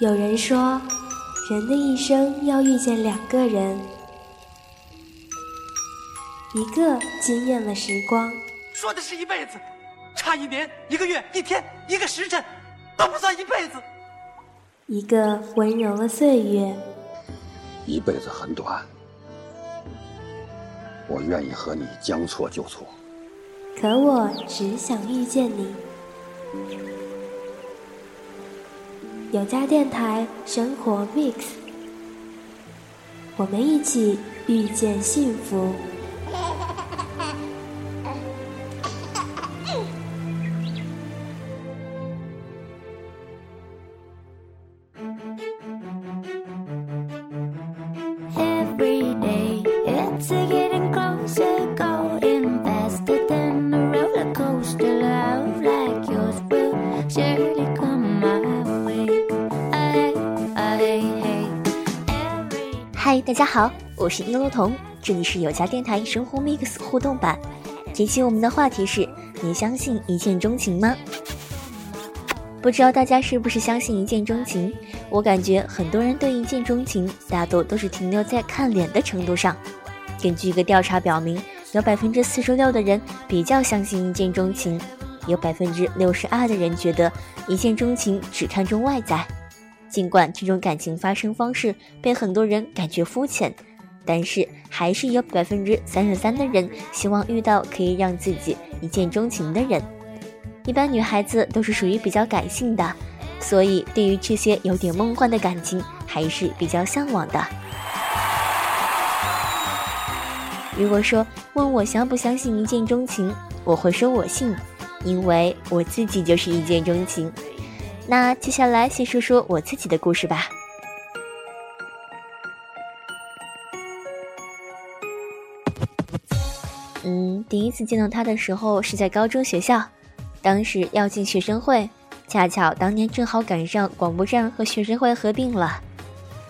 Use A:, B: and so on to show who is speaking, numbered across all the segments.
A: 有人说，人的一生要遇见两个人，一个惊艳了时光，
B: 说的是一辈子，差一年、一个月、一天、一个时辰，都不算一辈子；
A: 一个温柔了岁月，
C: 一辈子很短，我愿意和你将错就错。
A: 可我只想遇见你。有家电台生活 mix，我们一起遇见幸福。
D: 大家好，我是一路童，这里是有家电台生活 Mix 互动版。这期我们的话题是：你相信一见钟情吗？不知道大家是不是相信一见钟情？我感觉很多人对一见钟情，大多都是停留在看脸的程度上。根据一个调查表明，有百分之四十六的人比较相信一见钟情，有百分之六十二的人觉得一见钟情只看重外在。尽管这种感情发生方式被很多人感觉肤浅，但是还是有百分之三十三的人希望遇到可以让自己一见钟情的人。一般女孩子都是属于比较感性的，所以对于这些有点梦幻的感情还是比较向往的。如果说问我相不相信一见钟情，我会说我信，因为我自己就是一见钟情。那接下来先说说我自己的故事吧。嗯，第一次见到他的时候是在高中学校，当时要进学生会，恰巧当年正好赶上广播站和学生会合并了。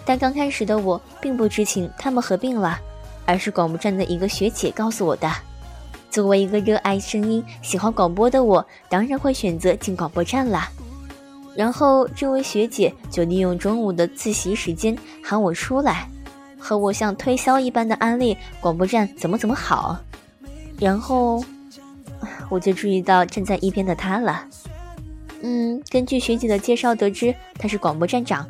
D: 但刚开始的我并不知情他们合并了，而是广播站的一个学姐告诉我的。作为一个热爱声音、喜欢广播的我，当然会选择进广播站了。然后，这位学姐就利用中午的自习时间喊我出来，和我像推销一般的安利广播站怎么怎么好。然后，我就注意到站在一边的他了。嗯，根据学姐的介绍得知他是广播站长，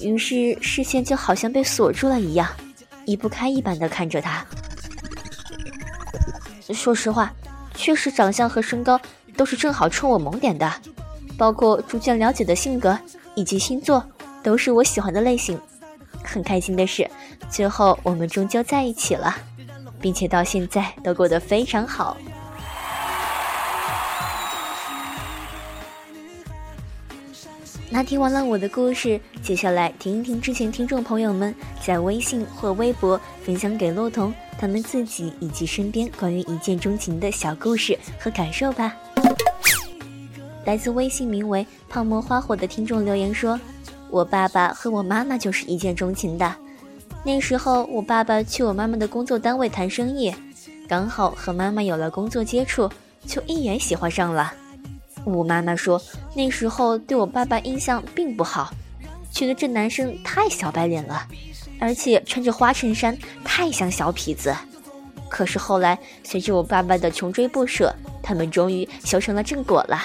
D: 于是视线就好像被锁住了一样，移不开一般的看着他。说实话，确实长相和身高都是正好冲我萌点的。包括逐渐了解的性格以及星座，都是我喜欢的类型。很开心的是，最后我们终究在一起了，并且到现在都过得非常好。那听完了我的故事，接下来听一听之前听众朋友们在微信或微博分享给洛彤他们自己以及身边关于一见钟情的小故事和感受吧。来自微信名为“泡沫花火”的听众留言说：“我爸爸和我妈妈就是一见钟情的。那时候我爸爸去我妈妈的工作单位谈生意，刚好和妈妈有了工作接触，就一眼喜欢上了。我妈妈说那时候对我爸爸印象并不好，觉得这男生太小白脸了，而且穿着花衬衫太像小痞子。可是后来随着我爸爸的穷追不舍，他们终于修成了正果了。”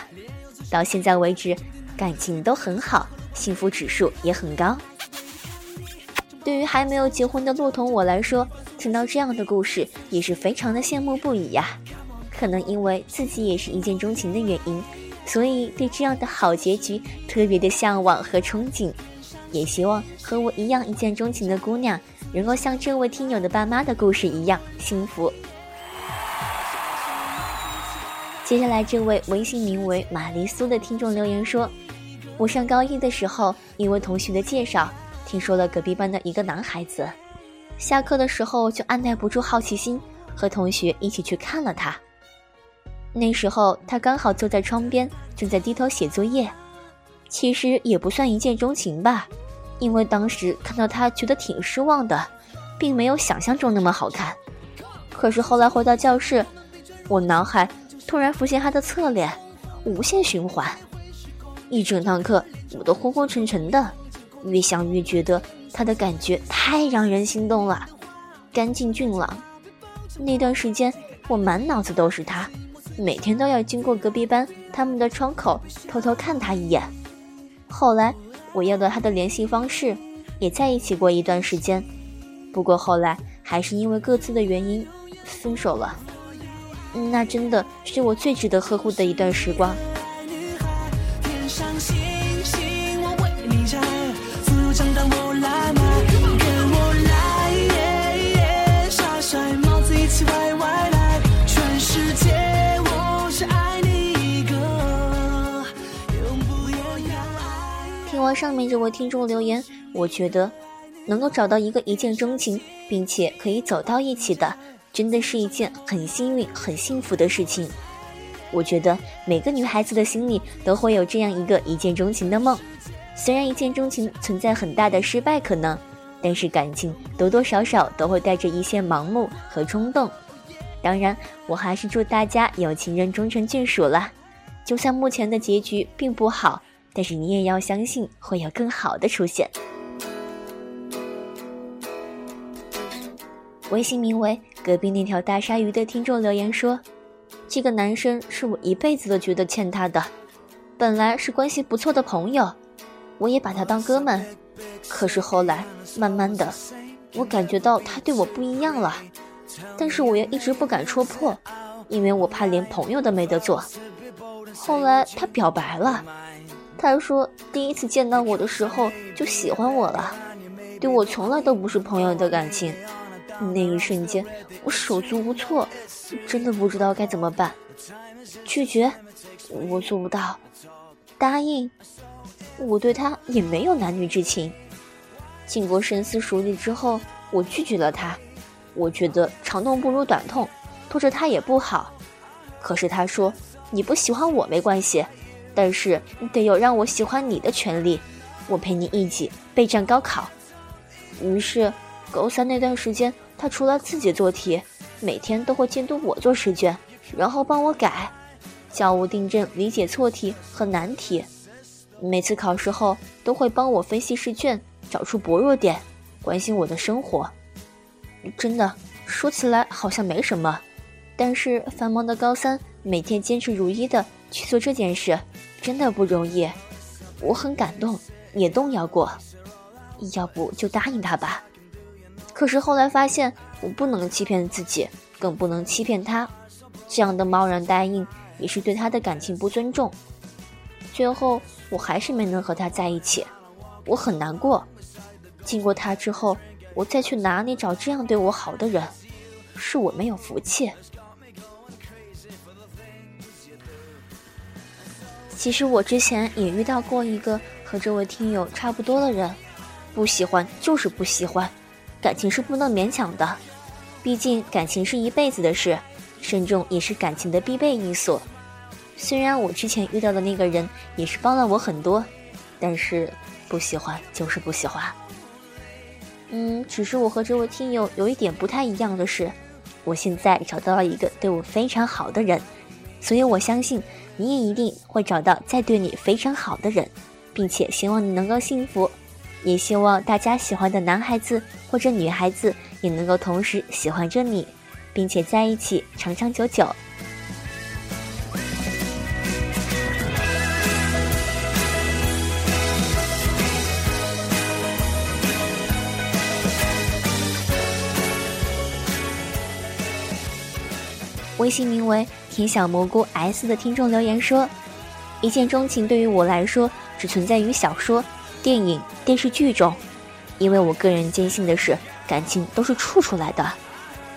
D: 到现在为止，感情都很好，幸福指数也很高。对于还没有结婚的骆童我来说，听到这样的故事也是非常的羡慕不已呀。可能因为自己也是一见钟情的原因，所以对这样的好结局特别的向往和憧憬。也希望和我一样一见钟情的姑娘，能够像这位听友的爸妈的故事一样幸福。接下来，这位微信名为玛丽苏的听众留言说：“我上高一的时候，因为同学的介绍，听说了隔壁班的一个男孩子，下课的时候就按耐不住好奇心，和同学一起去看了他。那时候他刚好坐在窗边，正在低头写作业。其实也不算一见钟情吧，因为当时看到他觉得挺失望的，并没有想象中那么好看。可是后来回到教室，我脑海……突然浮现他的侧脸，无限循环。一整堂课我都昏昏沉沉的，越想越觉得他的感觉太让人心动了，干净俊朗。那段时间我满脑子都是他，每天都要经过隔壁班他们的窗口偷偷看他一眼。后来我要了他的联系方式，也在一起过一段时间，不过后来还是因为各自的原因分手了。那真的是我最值得呵护的一段时光。听完上面这位听众留言，我觉得能够找到一个一见钟情，并且可以走到一起的。真的是一件很幸运、很幸福的事情。我觉得每个女孩子的心里都会有这样一个一见钟情的梦。虽然一见钟情存在很大的失败可能，但是感情多多少少都会带着一些盲目和冲动。当然，我还是祝大家有情人终成眷属了。就算目前的结局并不好，但是你也要相信会有更好的出现。微信名为。隔壁那条大鲨鱼的听众留言说：“这个男生是我一辈子都觉得欠他的，本来是关系不错的朋友，我也把他当哥们。可是后来慢慢的，我感觉到他对我不一样了，但是我又一直不敢戳破，因为我怕连朋友都没得做。后来他表白了，他说第一次见到我的时候就喜欢我了，对我从来都不是朋友的感情。”那一瞬间，我手足无措，真的不知道该怎么办。拒绝，我做不到；答应，我对他也没有男女之情。经过深思熟虑之后，我拒绝了他。我觉得长痛不如短痛，拖着他也不好。可是他说：“你不喜欢我没关系，但是你得有让我喜欢你的权利。我陪你一起备战高考。”于是，高三那段时间。他除了自己做题，每天都会监督我做试卷，然后帮我改，教我订正理解错题和难题。每次考试后，都会帮我分析试卷，找出薄弱点，关心我的生活。真的说起来好像没什么，但是繁忙的高三，每天坚持如一的去做这件事，真的不容易。我很感动，也动摇过，要不就答应他吧。可是后来发现，我不能欺骗自己，更不能欺骗他。这样的贸然答应，也是对他的感情不尊重。最后，我还是没能和他在一起，我很难过。经过他之后，我再去哪里找这样对我好的人？是我没有福气。其实我之前也遇到过一个和这位听友差不多的人，不喜欢就是不喜欢。感情是不能勉强的，毕竟感情是一辈子的事，慎重也是感情的必备因素。虽然我之前遇到的那个人也是帮了我很多，但是不喜欢就是不喜欢。嗯，只是我和这位听友有一点不太一样的是，我现在找到了一个对我非常好的人，所以我相信你也一定会找到再对你非常好的人，并且希望你能够幸福。也希望大家喜欢的男孩子或者女孩子也能够同时喜欢着你，并且在一起长长久久。微信名为“甜小蘑菇 S” 的听众留言说：“一见钟情对于我来说，只存在于小说。”电影、电视剧中，因为我个人坚信的是，感情都是处出来的。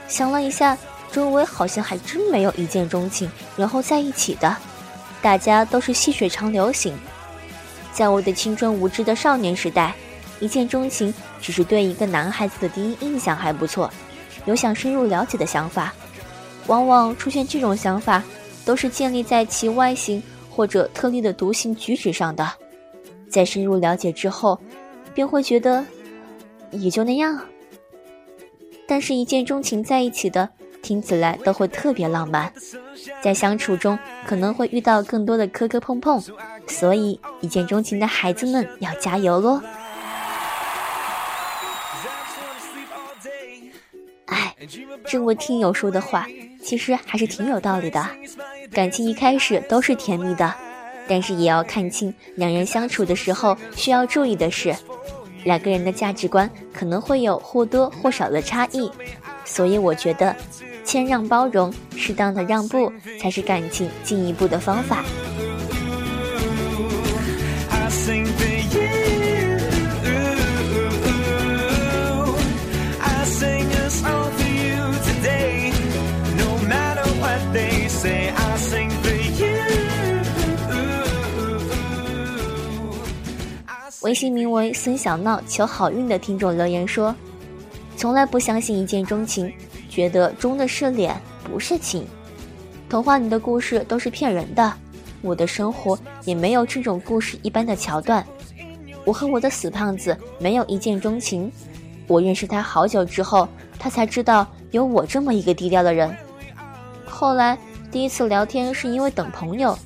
D: 想了一下，周围好像还真没有一见钟情然后在一起的，大家都是细水长流型。在我的青春无知的少年时代，一见钟情只是对一个男孩子的第一印象还不错，有想深入了解的想法。往往出现这种想法，都是建立在其外形或者特例的独行举止上的。在深入了解之后，便会觉得也就那样。但是，一见钟情在一起的，听起来都会特别浪漫。在相处中，可能会遇到更多的磕磕碰碰，所以一见钟情的孩子们要加油喽！哎，这位听友说的话，其实还是挺有道理的。感情一开始都是甜蜜的。但是也要看清两人相处的时候需要注意的是，两个人的价值观可能会有或多或少的差异。所以我觉得，谦让包容，适当的让步，才是感情进一步的方法。微信名为“孙小闹求好运”的听众留言说：“从来不相信一见钟情，觉得钟的是脸，不是情。童话里的故事都是骗人的，我的生活也没有这种故事一般的桥段。我和我的死胖子没有一见钟情，我认识他好久之后，他才知道有我这么一个低调的人。后来第一次聊天是因为等朋友，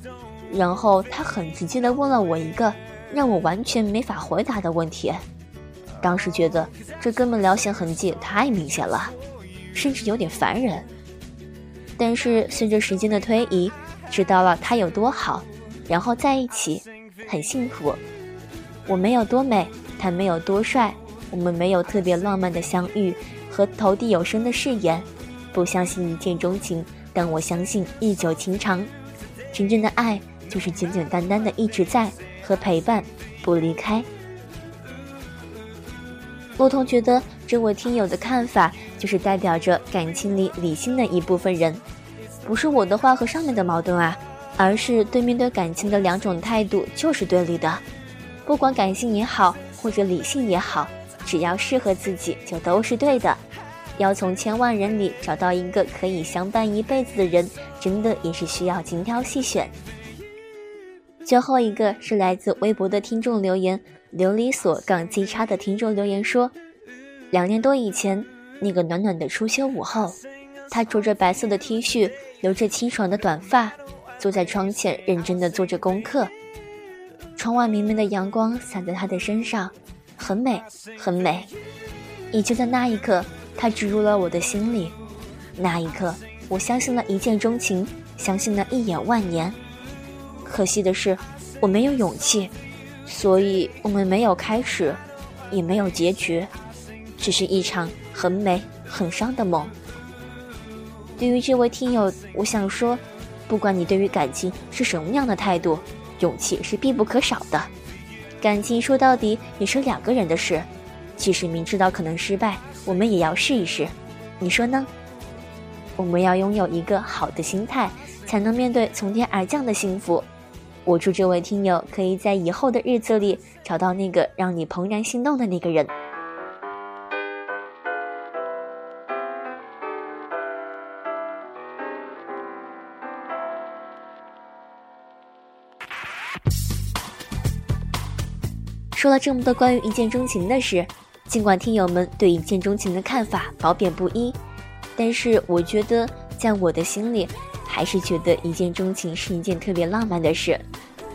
D: 然后他很直接的问了我一个。”让我完全没法回答的问题，当时觉得这哥们聊闲痕迹太明显了，甚至有点烦人。但是随着时间的推移，知道了他有多好，然后在一起很幸福。我没有多美，他没有多帅，我们没有特别浪漫的相遇和投地有声的誓言，不相信一见钟情，但我相信一久情长。真正的爱就是简简单单的一直在。和陪伴，不离开。洛彤觉得这位听友的看法就是代表着感情里理性的一部分人，不是我的话和上面的矛盾啊，而是对面对感情的两种态度就是对立的。不管感性也好，或者理性也好，只要适合自己就都是对的。要从千万人里找到一个可以相伴一辈子的人，真的也是需要精挑细选。最后一个是来自微博的听众留言，琉璃所杠 G 叉的听众留言说，两年多以前那个暖暖的初秋午后，他着着白色的 T 恤，留着清爽的短发，坐在窗前认真的做着功课。窗外明媚的阳光洒在他的身上，很美，很美。也就在那一刻，他植入了我的心里。那一刻，我相信了一见钟情，相信了一眼万年。可惜的是，我没有勇气，所以我们没有开始，也没有结局，只是一场很美很伤的梦。对于这位听友，我想说，不管你对于感情是什么样的态度，勇气是必不可少的。感情说到底也是两个人的事，即使明知道可能失败，我们也要试一试。你说呢？我们要拥有一个好的心态，才能面对从天而降的幸福。我祝这位听友可以在以后的日子里找到那个让你怦然心动的那个人。说了这么多关于一见钟情的事，尽管听友们对一见钟情的看法褒贬不一，但是我觉得在我的心里。还是觉得一见钟情是一件特别浪漫的事，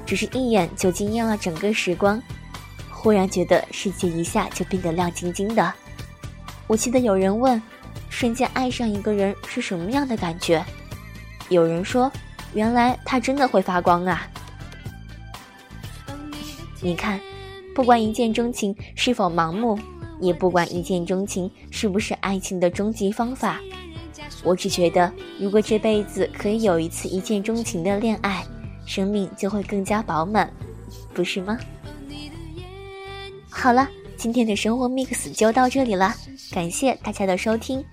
D: 只是一眼就惊艳了整个时光，忽然觉得世界一下就变得亮晶晶的。我记得有人问，瞬间爱上一个人是什么样的感觉？有人说，原来他真的会发光啊！你看，不管一见钟情是否盲目，也不管一见钟情是不是爱情的终极方法。我只觉得，如果这辈子可以有一次一见钟情的恋爱，生命就会更加饱满，不是吗？好了，今天的生活 mix 就到这里了，感谢大家的收听。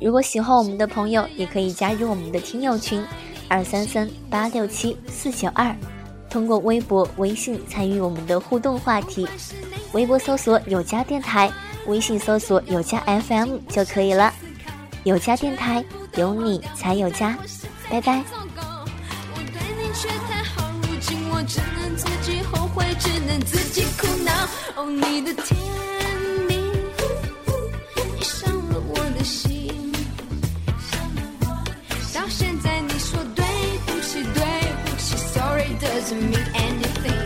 D: 如果喜欢我们的朋友，也可以加入我们的听友群二三三八六七四九二，通过微博、微信参与我们的互动话题。微博搜索有家电台，微信搜索有家 FM 就可以了。有家电台，有你才有家拜拜 doesn't mean anything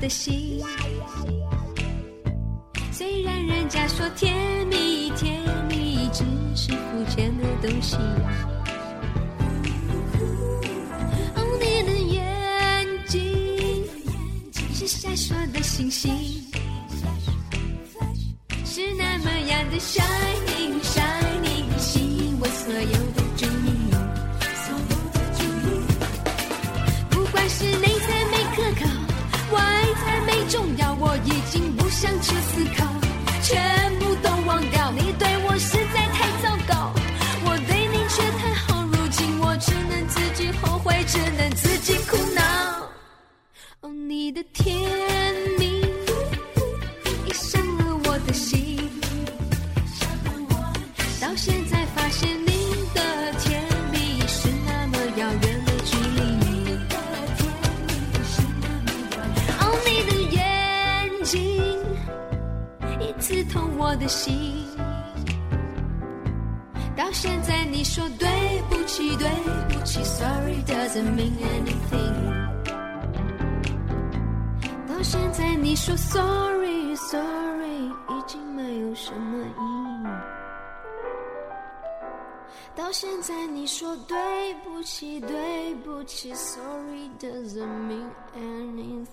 E: 的心虽然人家说甜蜜甜蜜只是肤浅的东西。哦，你的眼睛是闪烁的星星，是那么样的 shining，你的甜蜜已伤了我的心，到现在发现你的甜蜜是那么遥远的距离。哦，你的眼睛已刺痛我的心，到现在你说对不起，对不起，Sorry doesn't mean anything。到现在你说 sorry sorry 已经没有什么意义。到现在你说对不起对不起 sorry doesn't mean anything。